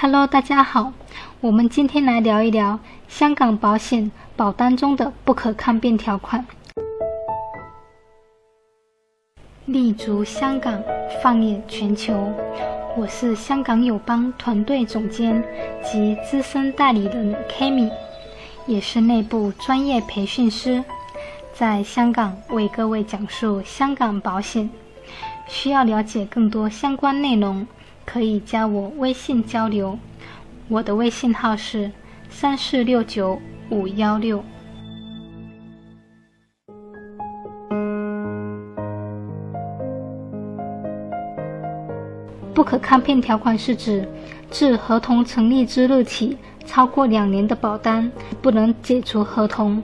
Hello，大家好，我们今天来聊一聊香港保险保单中的不可抗辩条款。立足香港，放眼全球，我是香港友邦团队总监及资深代理人 Kami，也是内部专业培训师，在香港为各位讲述香港保险。需要了解更多相关内容。可以加我微信交流，我的微信号是三四六九五幺六。不可抗辩条款是指，自合同成立之日起，超过两年的保单不能解除合同。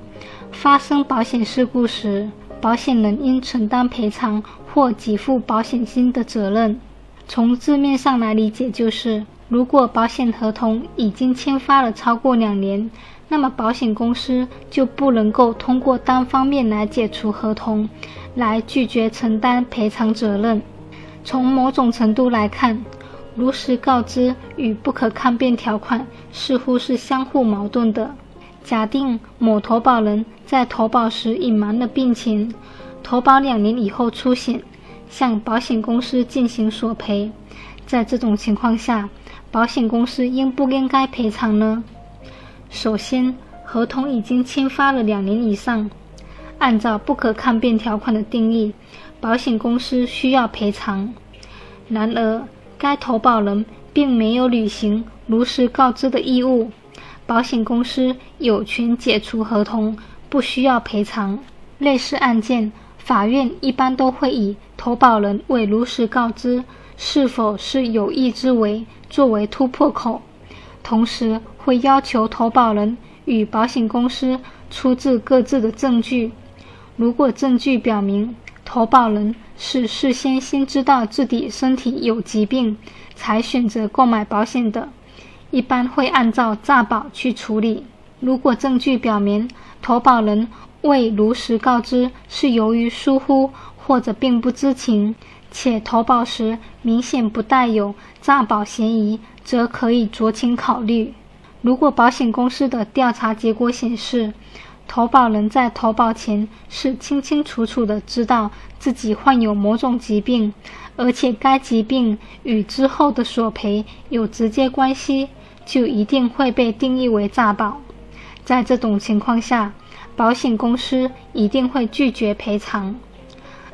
发生保险事故时，保险人应承担赔偿或给付保险金的责任。从字面上来理解，就是如果保险合同已经签发了超过两年，那么保险公司就不能够通过单方面来解除合同，来拒绝承担赔偿责任。从某种程度来看，如实告知与不可抗辩条款似乎是相互矛盾的。假定某投保人在投保时隐瞒了病情，投保两年以后出险。向保险公司进行索赔，在这种情况下，保险公司应不应该赔偿呢？首先，合同已经签发了两年以上，按照不可抗辩条款的定义，保险公司需要赔偿。然而，该投保人并没有履行如实告知的义务，保险公司有权解除合同，不需要赔偿。类似案件。法院一般都会以投保人未如实告知是否是有意之为作为突破口，同时会要求投保人与保险公司出示各自的证据。如果证据表明投保人是事先先知道自己身体有疾病才选择购买保险的，一般会按照诈保去处理。如果证据表明投保人，未如实告知是由于疏忽或者并不知情，且投保时明显不带有诈保嫌疑，则可以酌情考虑。如果保险公司的调查结果显示，投保人在投保前是清清楚楚的知道自己患有某种疾病，而且该疾病与之后的索赔有直接关系，就一定会被定义为诈保。在这种情况下，保险公司一定会拒绝赔偿，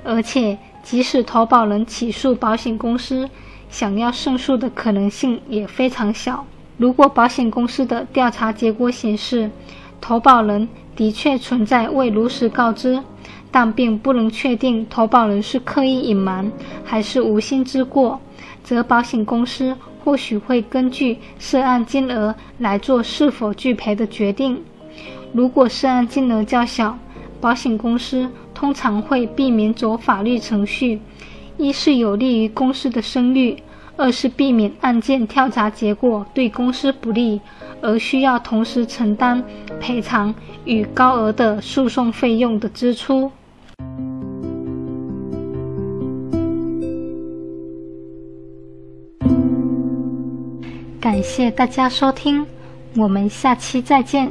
而且即使投保人起诉保险公司，想要胜诉的可能性也非常小。如果保险公司的调查结果显示，投保人的确存在未如实告知，但并不能确定投保人是刻意隐瞒还是无心之过，则保险公司或许会根据涉案金额来做是否拒赔的决定。如果涉案金额较小，保险公司通常会避免走法律程序，一是有利于公司的声誉，二是避免案件调查结果对公司不利，而需要同时承担赔偿与高额的诉讼费用的支出。感谢大家收听，我们下期再见。